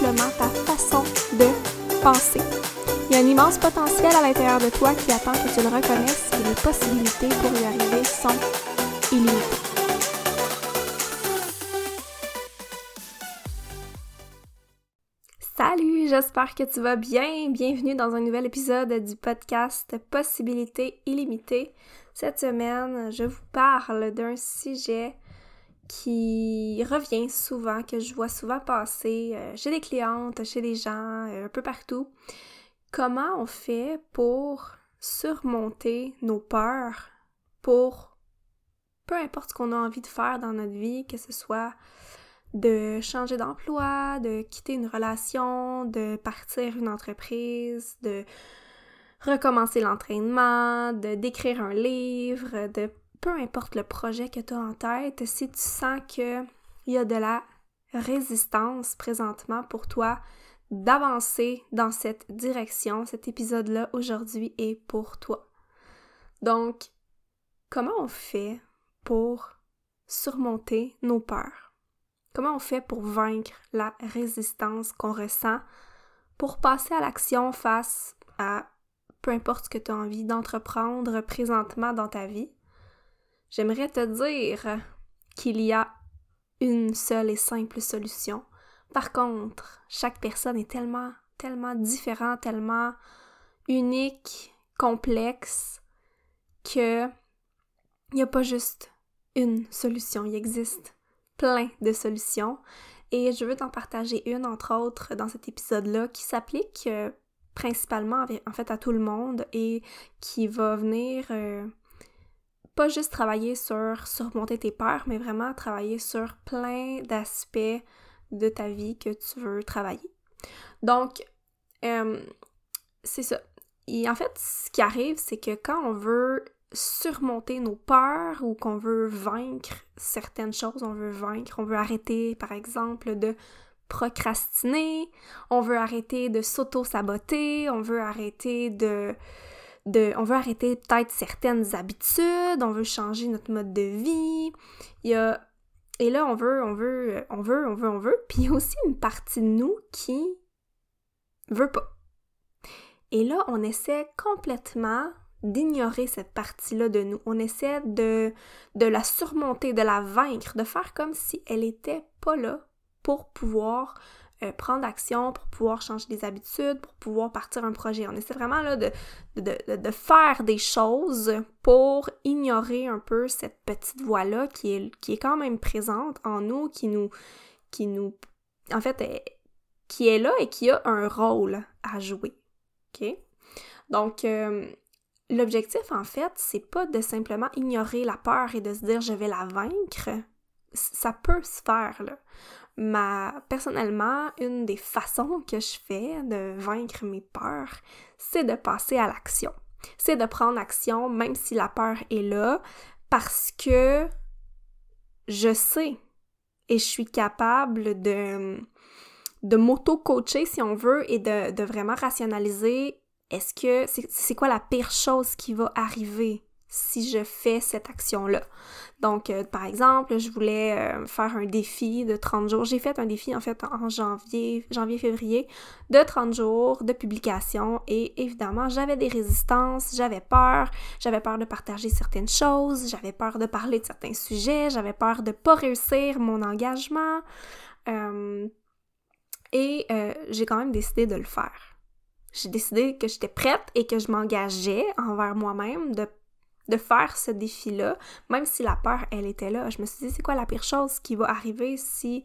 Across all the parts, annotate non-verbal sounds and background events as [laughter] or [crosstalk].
ta façon de penser. Il y a un immense potentiel à l'intérieur de toi qui attend que tu le reconnaisses et les possibilités pour y arriver sont illimitées. Salut, j'espère que tu vas bien. Bienvenue dans un nouvel épisode du podcast Possibilités illimitées. Cette semaine, je vous parle d'un sujet qui revient souvent, que je vois souvent passer euh, chez des clientes, chez des gens, euh, un peu partout. Comment on fait pour surmonter nos peurs, pour peu importe ce qu'on a envie de faire dans notre vie, que ce soit de changer d'emploi, de quitter une relation, de partir une entreprise, de recommencer l'entraînement, de d'écrire un livre, de peu importe le projet que tu as en tête, si tu sens qu'il y a de la résistance présentement pour toi d'avancer dans cette direction, cet épisode-là aujourd'hui est pour toi. Donc, comment on fait pour surmonter nos peurs? Comment on fait pour vaincre la résistance qu'on ressent pour passer à l'action face à peu importe ce que tu as envie d'entreprendre présentement dans ta vie? J'aimerais te dire qu'il y a une seule et simple solution. Par contre, chaque personne est tellement, tellement différente, tellement unique, complexe, que il n'y a pas juste une solution, il existe plein de solutions. Et je veux t'en partager une, entre autres, dans cet épisode-là, qui s'applique euh, principalement, en fait, à tout le monde et qui va venir euh, pas juste travailler sur surmonter tes peurs, mais vraiment travailler sur plein d'aspects de ta vie que tu veux travailler. Donc, euh, c'est ça. Et en fait, ce qui arrive, c'est que quand on veut surmonter nos peurs ou qu'on veut vaincre certaines choses, on veut vaincre, on veut arrêter, par exemple, de procrastiner, on veut arrêter de s'auto-saboter, on veut arrêter de on veut arrêter peut-être certaines habitudes, on veut changer notre mode de vie. Il y a et là on veut on veut on veut on veut on veut, [laughs] puis il y a aussi une partie de nous qui veut pas. Et là on essaie complètement d'ignorer cette partie-là de nous. On essaie de, de la surmonter, de la vaincre, de faire comme si elle était pas là pour pouvoir euh, prendre action pour pouvoir changer des habitudes, pour pouvoir partir un projet. On essaie vraiment là de, de, de, faire des choses pour ignorer un peu cette petite voix-là qui est, qui est quand même présente en nous, qui nous, qui nous, en fait, qui est là et qui a un rôle à jouer. OK? Donc, euh, l'objectif, en fait, c'est pas de simplement ignorer la peur et de se dire je vais la vaincre. Ça peut se faire, là ma personnellement, une des façons que je fais de vaincre mes peurs, c'est de passer à l'action. C'est de prendre action même si la peur est là parce que je sais et je suis capable de de m'auto-coacher si on veut et de, de vraiment rationaliser est-ce que c'est quoi la pire chose qui va arriver? Si je fais cette action-là. Donc, euh, par exemple, je voulais euh, faire un défi de 30 jours. J'ai fait un défi, en fait, en janvier, janvier-février, de 30 jours de publication. Et évidemment, j'avais des résistances, j'avais peur. J'avais peur de partager certaines choses, j'avais peur de parler de certains sujets, j'avais peur de pas réussir mon engagement. Euh, et j'ai quand même décidé de le faire. J'ai décidé que j'étais prête et que je m'engageais envers moi-même de de faire ce défi-là, même si la peur, elle était là. Je me suis dit, c'est quoi la pire chose qui va arriver si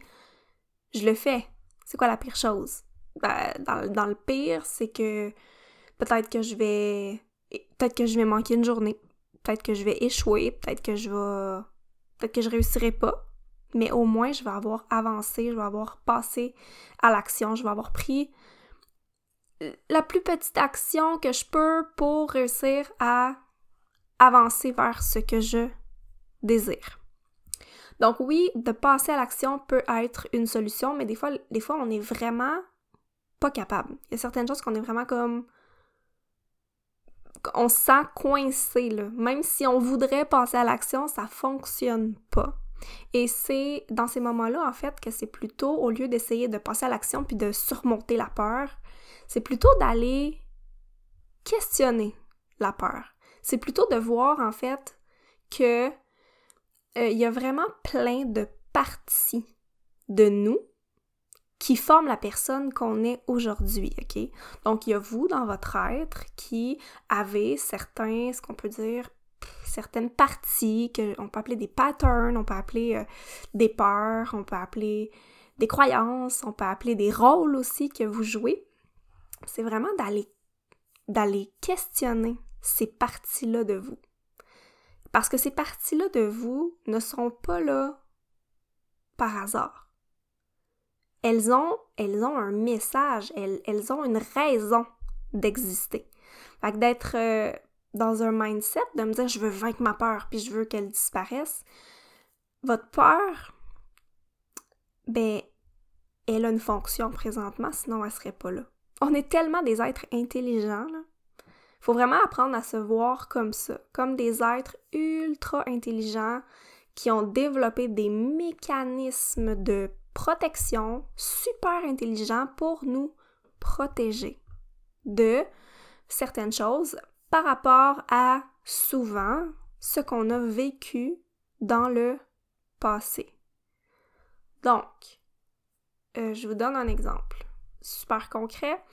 je le fais? C'est quoi la pire chose? Ben, dans, le pire, c'est que peut-être que je vais. Peut-être que je vais manquer une journée. Peut-être que je vais échouer. Peut-être que je vais. Peut-être que je réussirai pas. mais au moins je vais avoir avancé, je vais avoir passé à l'action, je vais avoir pris la plus petite action que je peux pour réussir à avancer vers ce que je désire. Donc oui, de passer à l'action peut être une solution, mais des fois, des fois, on est vraiment pas capable. Il y a certaines choses qu'on est vraiment comme... On se sent coincé, là. Même si on voudrait passer à l'action, ça fonctionne pas. Et c'est dans ces moments-là, en fait, que c'est plutôt, au lieu d'essayer de passer à l'action puis de surmonter la peur, c'est plutôt d'aller questionner la peur. C'est plutôt de voir, en fait, que euh, il y a vraiment plein de parties de nous qui forment la personne qu'on est aujourd'hui, OK? Donc, il y a vous dans votre être qui avez certains, ce qu'on peut dire, certaines parties qu'on peut appeler des patterns, on peut appeler euh, des peurs, on peut appeler des croyances, on peut appeler des rôles aussi que vous jouez. C'est vraiment d'aller d'aller questionner ces parties-là de vous. Parce que ces parties-là de vous ne sont pas là par hasard. Elles ont, elles ont un message, elles, elles ont une raison d'exister. Fait que d'être euh, dans un mindset, de me dire je veux vaincre ma peur puis je veux qu'elle disparaisse, votre peur, ben, elle a une fonction présentement, sinon elle serait pas là. On est tellement des êtres intelligents, là faut vraiment apprendre à se voir comme ça, comme des êtres ultra intelligents qui ont développé des mécanismes de protection super intelligents pour nous protéger de certaines choses par rapport à souvent ce qu'on a vécu dans le passé. Donc, euh, je vous donne un exemple super concret.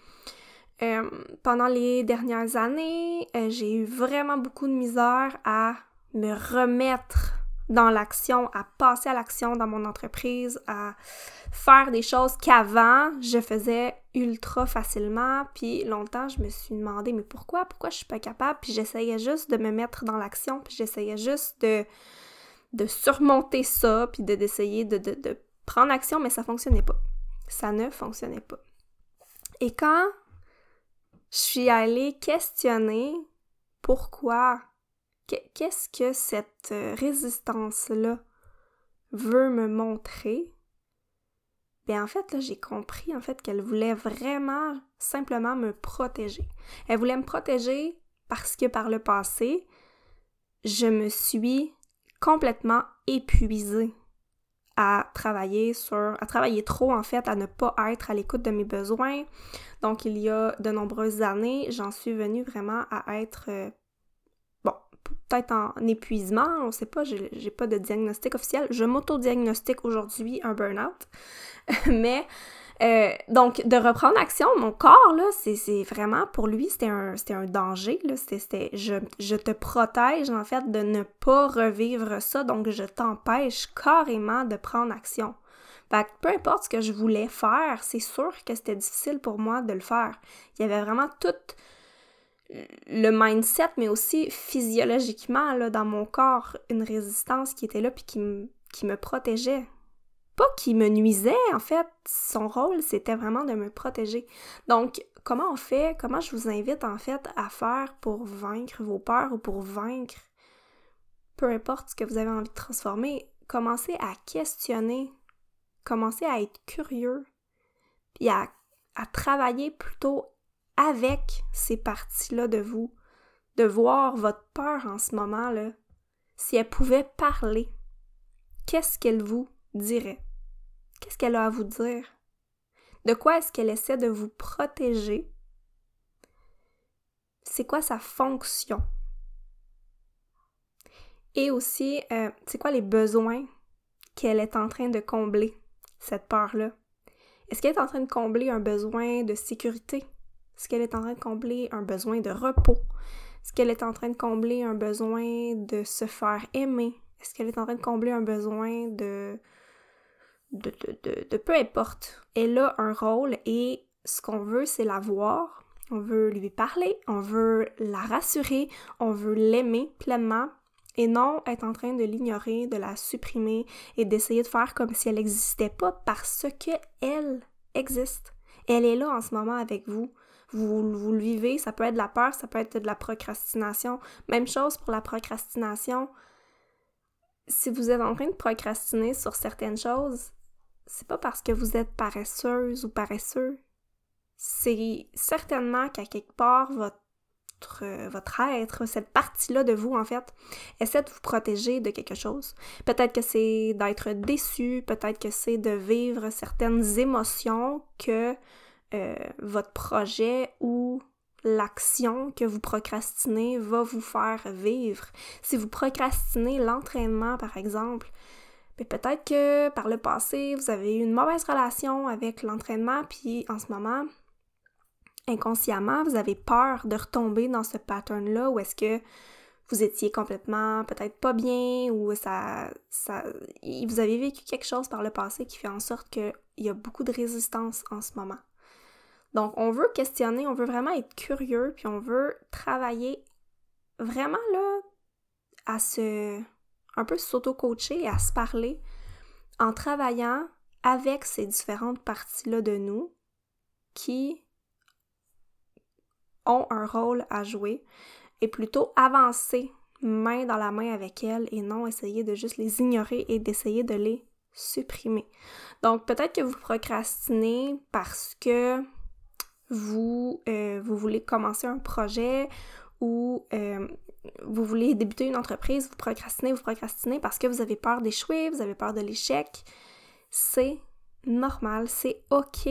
Euh, pendant les dernières années, euh, j'ai eu vraiment beaucoup de misère à me remettre dans l'action, à passer à l'action dans mon entreprise, à faire des choses qu'avant je faisais ultra facilement. Puis longtemps, je me suis demandé mais pourquoi, pourquoi je suis pas capable? Puis j'essayais juste de me mettre dans l'action, puis j'essayais juste de, de surmonter ça, puis d'essayer de, de, de prendre action, mais ça fonctionnait pas. Ça ne fonctionnait pas. Et quand je suis allée questionner pourquoi, qu'est-ce que cette euh, résistance-là veut me montrer. Bien, en fait, là, j'ai compris, en fait, qu'elle voulait vraiment simplement me protéger. Elle voulait me protéger parce que par le passé, je me suis complètement épuisée à travailler sur, à travailler trop en fait, à ne pas être à l'écoute de mes besoins. Donc il y a de nombreuses années, j'en suis venue vraiment à être, euh, bon, peut-être en épuisement, on sait pas, j'ai pas de diagnostic officiel. Je m'auto-diagnostique aujourd'hui un burn-out, [laughs] mais euh, donc, de reprendre action, mon corps, là, c'est vraiment, pour lui, c'était un, danger, c'était, je, te protège, en fait, de ne pas revivre ça, donc je t'empêche carrément de prendre action. Peu importe ce que je voulais faire, c'est sûr que c'était difficile pour moi de le faire. Il y avait vraiment tout le mindset, mais aussi physiologiquement, dans mon corps, une résistance qui était là puis qui me protégeait pas qui me nuisait, en fait. Son rôle, c'était vraiment de me protéger. Donc, comment on fait, comment je vous invite, en fait, à faire pour vaincre vos peurs ou pour vaincre peu importe ce que vous avez envie de transformer, commencez à questionner, commencez à être curieux, puis à, à travailler plutôt avec ces parties-là de vous, de voir votre peur en ce moment-là, si elle pouvait parler, qu'est-ce qu'elle vous dirait? Qu'est-ce qu'elle a à vous dire? De quoi est-ce qu'elle essaie de vous protéger? C'est quoi sa fonction? Et aussi, euh, c'est quoi les besoins qu'elle est en train de combler, cette peur-là? Est-ce qu'elle est en train de combler un besoin de sécurité? Est-ce qu'elle est en train de combler un besoin de repos? Est-ce qu'elle est en train de combler un besoin de se faire aimer? Est-ce qu'elle est en train de combler un besoin de de, peu importe. Elle a un rôle et ce qu'on veut, c'est la voir. On veut lui parler, on veut la rassurer, on veut l'aimer pleinement et non être en train de l'ignorer, de la supprimer et d'essayer de faire comme si elle n'existait pas parce que elle existe. Elle est là en ce moment avec vous. Vous, vous le vivez, ça peut être de la peur, ça peut être de la procrastination. Même chose pour la procrastination. Si vous êtes en train de procrastiner sur certaines choses, c'est pas parce que vous êtes paresseuse ou paresseux. C'est certainement qu'à quelque part, votre euh, votre, être, cette partie-là de vous, en fait, essaie de vous protéger de quelque chose. Peut-être que c'est d'être déçu, peut-être que c'est de vivre certaines émotions que euh, votre projet ou l'action que vous procrastinez va vous faire vivre. Si vous procrastinez l'entraînement, par exemple, peut-être que par le passé, vous avez eu une mauvaise relation avec l'entraînement, puis en ce moment, inconsciemment, vous avez peur de retomber dans ce pattern-là où est-ce que vous étiez complètement peut-être pas bien ou ça, ça, vous avez vécu quelque chose par le passé qui fait en sorte qu'il y a beaucoup de résistance en ce moment. Donc, on veut questionner, on veut vraiment être curieux, puis on veut travailler vraiment là à se un peu s'auto-coacher, à se parler en travaillant avec ces différentes parties-là de nous qui ont un rôle à jouer et plutôt avancer main dans la main avec elles et non essayer de juste les ignorer et d'essayer de les supprimer. Donc peut-être que vous procrastinez parce que vous, euh, vous voulez commencer un projet ou euh, vous voulez débuter une entreprise, vous procrastinez, vous procrastinez parce que vous avez peur d'échouer, vous avez peur de l'échec. C'est normal, c'est OK.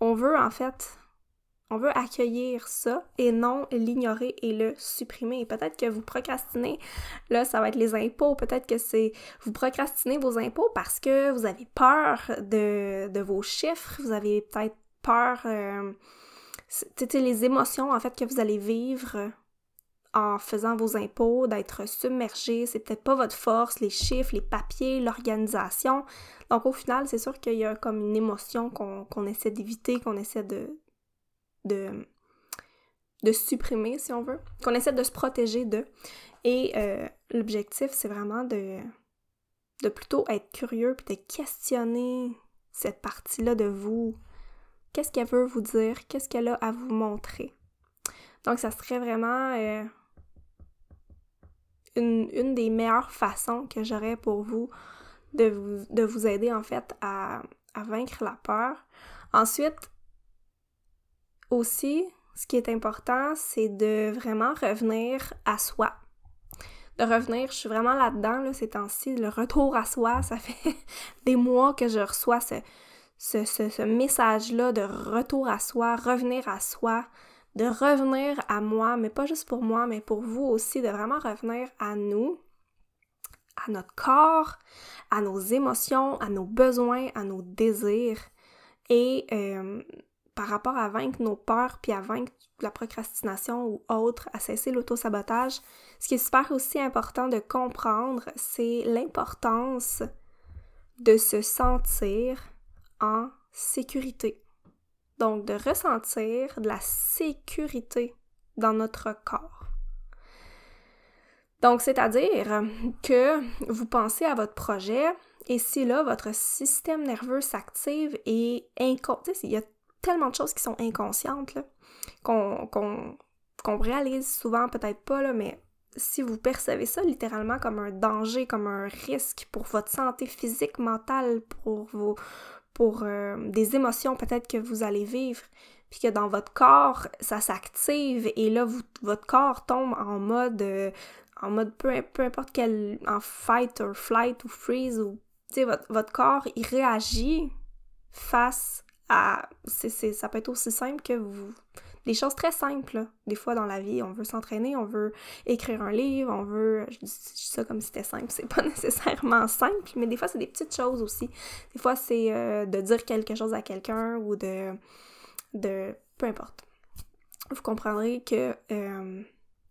On veut en fait on veut accueillir ça et non l'ignorer et le supprimer. Peut-être que vous procrastinez, là, ça va être les impôts. Peut-être que c'est vous procrastinez vos impôts parce que vous avez peur de, vos chiffres. Vous avez peut-être peur. Euh, les émotions en fait que vous allez vivre en faisant vos impôts, d'être submergé, c'est peut-être pas votre force, les chiffres, les papiers, l'organisation. Donc au final, c'est sûr qu'il y a comme une émotion qu'on essaie d'éviter, qu'on essaie de, supprimer, si on veut, qu'on essaie de se protéger de. Et euh, l'objectif, c'est vraiment de, de plutôt être curieux puis de questionner cette partie-là de vous. Qu'est-ce qu'elle veut vous dire? Qu'est-ce qu'elle a à vous montrer? Donc, ça serait vraiment euh, une, des meilleures façons que j'aurais pour vous de, vous de vous aider, en fait, à, vaincre la peur. Ensuite, aussi, ce qui est important, c'est de vraiment revenir à soi. De revenir, je suis vraiment là-dedans, là, ces temps-ci, le retour à soi, ça fait [laughs] des mois que je reçois ce, message-là de retour à soi, revenir à soi, de revenir à moi, mais pas juste pour moi, mais pour vous aussi, de vraiment revenir à nous, à notre corps, à nos émotions, à nos besoins, à nos désirs. Et euh, par rapport à vaincre nos peurs, puis à vaincre la procrastination ou autre, à cesser l'autosabotage, ce qui est super aussi important de comprendre, c'est l'importance de se sentir en sécurité. Donc de ressentir de la sécurité dans notre corps. Donc, c'est-à-dire que vous pensez à votre projet et si là, votre système nerveux s'active et il y a tellement de choses qui sont inconscientes, qu'on réalise souvent, peut-être pas, là, mais si vous percevez ça littéralement comme un danger, comme un risque pour votre santé physique, mentale, pour vos pour euh, des émotions peut-être que vous allez vivre, puis que dans votre corps, ça s'active et là, votre corps tombe en mode, euh, en mode peu, peu, importe quel, en fight or flight ou freeze, ou, tu sais, votre, votre corps, il réagit face à. ça peut être aussi simple que vous. Des choses très simples, Des fois dans la vie, on veut s'entraîner, on veut écrire un livre, on veut. Je dis, ça comme si c'était simple, [laughs] c'est pas nécessairement simple, mais des fois c'est des petites choses aussi. Des fois c'est euh, de dire quelque chose à quelqu'un ou de. de. peu importe. Vous comprendrez que. Euh,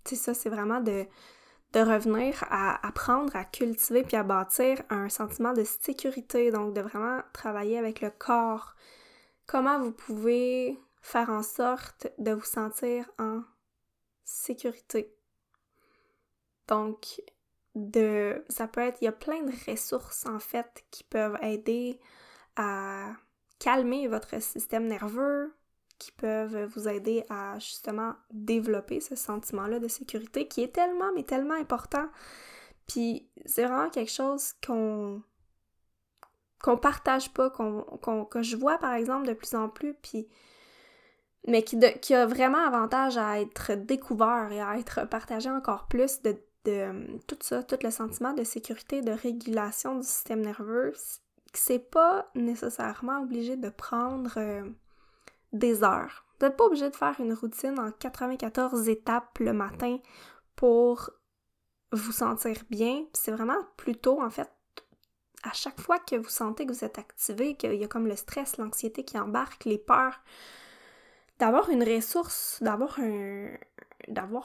tu ça, c'est vraiment de de revenir à apprendre à cultiver puis à bâtir un sentiment de sécurité, donc de vraiment travailler avec le corps, comment vous pouvez faire en sorte de vous sentir en sécurité. Donc, de... Ça peut être... Il y a plein de ressources, en fait, qui peuvent aider à calmer votre système nerveux, qui peuvent vous aider à justement développer ce sentiment-là de sécurité qui est tellement, mais tellement important. Puis c'est vraiment quelque chose qu'on qu'on partage pas, qu'on, que je vois par exemple de plus en plus, puis mais qui, a vraiment avantage à être découvert et à être partagé encore plus de, de tout ça, tout le sentiment de sécurité, de régulation du système nerveux, c'est pas nécessairement obligé de prendre euh, des heures. Vous n'êtes pas obligé de faire une routine en 94 étapes le matin pour vous sentir bien. C'est vraiment plutôt, en fait, à chaque fois que vous sentez que vous êtes activé, qu'il y a comme le stress, l'anxiété qui embarque, les peurs, d'avoir une ressource, d'avoir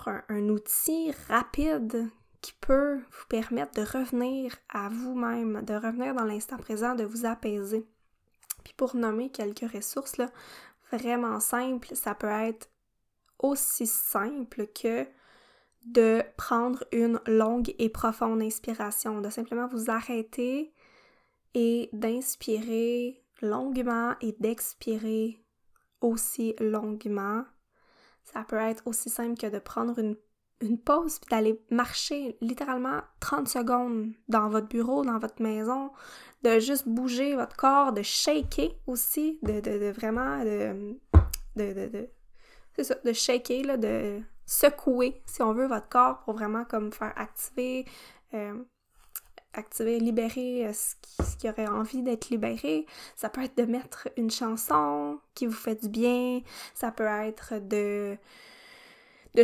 un, outil rapide qui peut vous permettre de revenir à vous-même, de revenir dans l'instant présent, de vous apaiser. Puis pour nommer quelques ressources, vraiment simples, ça peut être aussi simple que de prendre une longue et profonde inspiration, de simplement vous arrêter et d'inspirer longuement et d'expirer aussi longuement. Ça peut être aussi simple que de prendre une, pause puis d'aller marcher littéralement 30 secondes dans votre bureau, dans votre maison, de juste bouger votre corps, de shaker aussi, de, vraiment de, de, de, c'est de shaker, de secouer, si on veut, votre corps pour vraiment comme faire activer, euh, activer, libérer euh, ce, qui, aurait envie d'être libéré. Ça peut être de mettre une chanson qui vous fait du bien, ça peut être de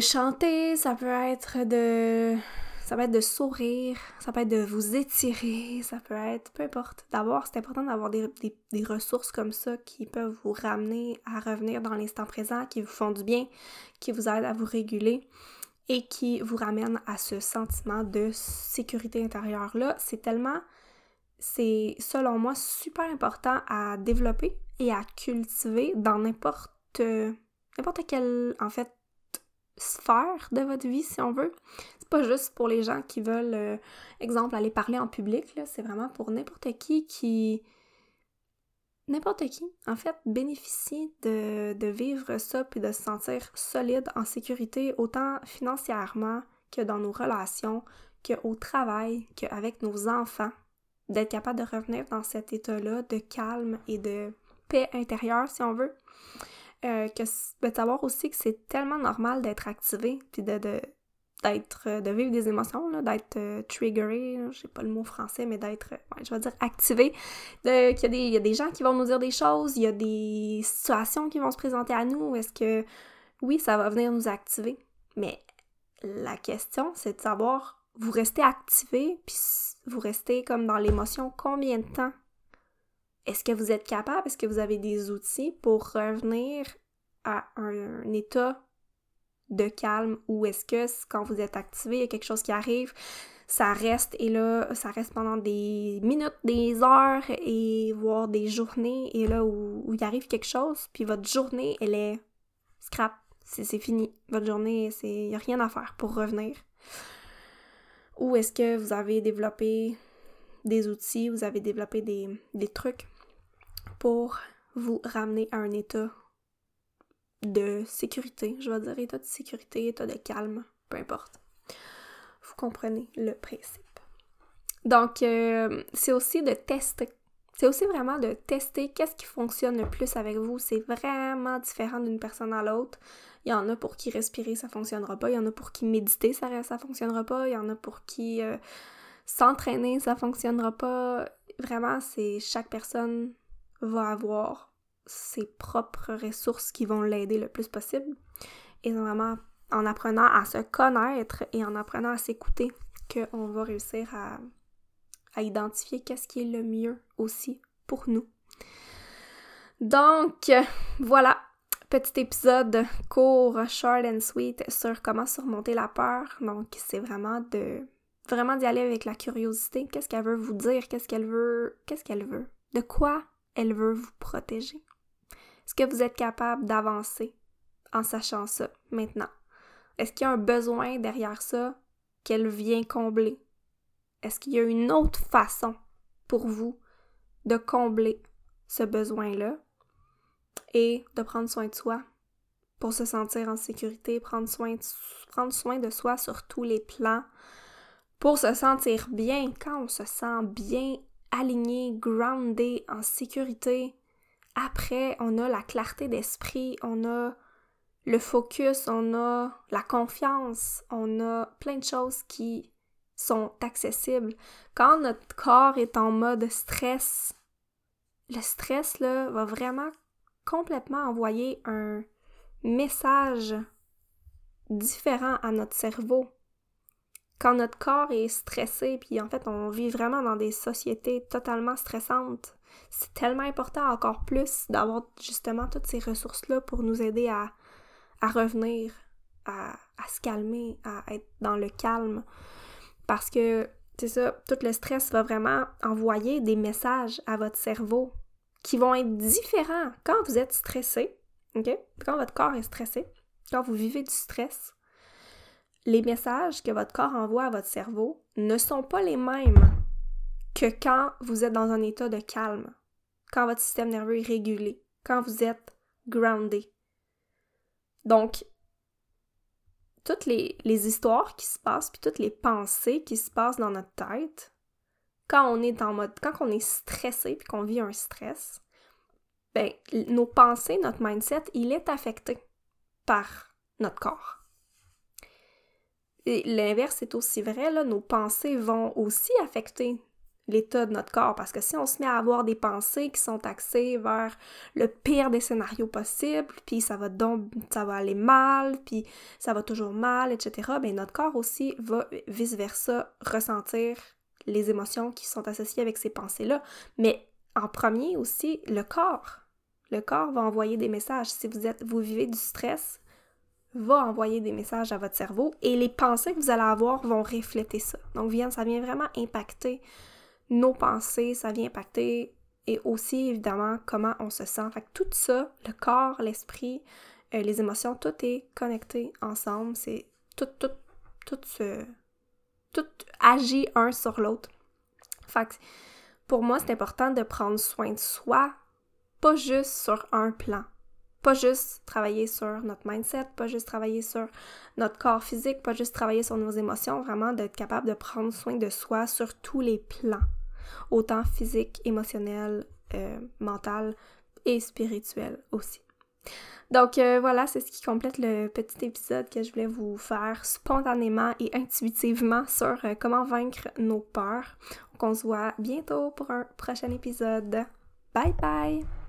chanter, ça peut être de ça peut être de sourire, ça peut être de vous étirer, ça peut être peu importe. D'abord, c'est important d'avoir des, des, ressources comme ça qui peuvent vous ramener à revenir dans l'instant présent, qui vous font du bien, qui vous aident à vous réguler et qui vous ramène à ce sentiment de sécurité intérieure-là. C'est tellement, c'est selon moi super important à développer et à cultiver dans n'importe n'importe quelle en fait sphère de votre vie si on veut. C'est pas juste pour les gens qui veulent euh, exemple aller parler en public là, c'est vraiment pour n'importe qui qui n'importe qui, en fait, bénéficie de, vivre ça puis de se sentir solide, en sécurité, autant financièrement que dans nos relations, qu'au travail, qu'avec nos enfants, d'être capable de revenir dans cet état-là de calme et de paix intérieure, si on veut. Euh, que, de savoir aussi que c'est tellement normal d'être activé, puis de, d'être euh, de vivre des émotions d'être euh, triggeré je sais pas le mot français mais d'être euh, je vais dire activé. Qu'il y a des il y a des gens qui vont nous dire des choses il y a des situations qui vont se présenter à nous. Est-ce que oui ça va venir nous activer? Mais la question c'est de savoir vous restez activé puis vous restez comme dans l'émotion combien de temps? Est-ce que vous êtes capable? Est-ce que vous avez des outils pour revenir à un état de calme ou est-ce que quand vous êtes activé, il y a quelque chose qui arrive, ça reste et là, ça reste pendant des minutes, des heures et voire des journées et là où, il arrive quelque chose, puis votre journée, elle est scrap, c'est fini. Votre journée, il n'y a rien à faire pour revenir. Ou est-ce que vous avez développé des outils, vous avez développé des, des trucs pour vous ramener à un état de sécurité, je vais dire état de sécurité, état de calme, peu importe. Vous comprenez le principe. Donc, euh, c'est aussi de tester. C'est aussi vraiment de tester qu'est-ce qui fonctionne le plus avec vous. C'est vraiment différent d'une personne à l'autre. Il y en a pour qui respirer, ça fonctionnera pas. Il y en a pour qui méditer, ça, ça fonctionnera pas. Il y en a pour qui euh, s'entraîner, ça fonctionnera pas. Vraiment, c'est chaque personne va avoir ses propres ressources qui vont l'aider le plus possible. Et vraiment en apprenant à se connaître et en apprenant à s'écouter qu'on va réussir à, identifier qu'est-ce qui est le mieux aussi pour nous. Donc, voilà, petit épisode court, short and sweet sur comment surmonter la peur. Donc, c'est vraiment de vraiment d'y aller avec la curiosité. Qu'est-ce qu'elle veut vous dire? Qu'est-ce qu'elle veut? Qu'est-ce qu'elle veut? De quoi elle veut vous protéger? Est-ce que vous êtes capable d'avancer en sachant ça maintenant? Est-ce qu'il y a un besoin derrière ça qu'elle vient combler? Est-ce qu'il y a une autre façon pour vous de combler ce besoin-là et de prendre soin de soi pour se sentir en sécurité, prendre soin de, soi sur tous les plans, pour se sentir bien? Quand on se sent bien, aligné, groundé, en sécurité, après, on a la clarté d'esprit, on a le focus, on a la confiance, on a plein de choses qui sont accessibles. Quand notre corps est en mode stress, le stress là, va vraiment complètement envoyer un message différent à notre cerveau. Quand notre corps est stressé, puis en fait on vit vraiment dans des sociétés totalement stressantes, c'est tellement important encore plus d'avoir justement toutes ces ressources-là pour nous aider à, revenir, à, à se calmer, à être dans le calme. Parce que, c'est ça, tout le stress va vraiment envoyer des messages à votre cerveau qui vont être différents quand vous êtes stressé, OK? Quand votre corps est stressé, quand vous vivez du stress, les messages que votre corps envoie à votre cerveau ne sont pas les mêmes que quand vous êtes dans un état de calme, quand votre système nerveux est régulé, quand vous êtes groundé. Donc, toutes les, histoires qui se passent, puis toutes les pensées qui se passent dans notre tête, quand on est en mode, quand on est stressé puis qu'on vit un stress, ben, nos pensées, notre mindset, il est affecté par notre corps. Et l'inverse est aussi vrai, nos pensées vont aussi affecter l'état de notre corps. Parce que si on se met à avoir des pensées qui sont axées vers le pire des scénarios possibles, puis ça va donc, ça va aller mal, puis ça va toujours mal, etc., ben notre corps aussi va vice-versa ressentir les émotions qui sont associées avec ces pensées-là. Mais en premier aussi, le corps. Le corps va envoyer des messages. Si vous êtes, vous vivez du stress, va envoyer des messages à votre cerveau et les pensées que vous allez avoir vont refléter ça. Donc, ça vient vraiment impacter nos pensées, ça vient impacter et aussi évidemment comment on se sent. Fait que tout ça, le corps, l'esprit, euh, les émotions, tout est connecté ensemble. C'est tout, tout, tout se. Tout agit un sur l'autre. Fait que pour moi, c'est important de prendre soin de soi, pas juste sur un plan. Pas juste travailler sur notre mindset, pas juste travailler sur notre corps physique, pas juste travailler sur nos émotions, vraiment d'être capable de prendre soin de soi sur tous les plans autant physique, émotionnel, euh, mental et spirituel aussi. Donc euh, voilà, c'est ce qui complète le petit épisode que je voulais vous faire spontanément et intuitivement sur euh, comment vaincre nos peurs. on se voit bientôt pour un prochain épisode. Bye bye!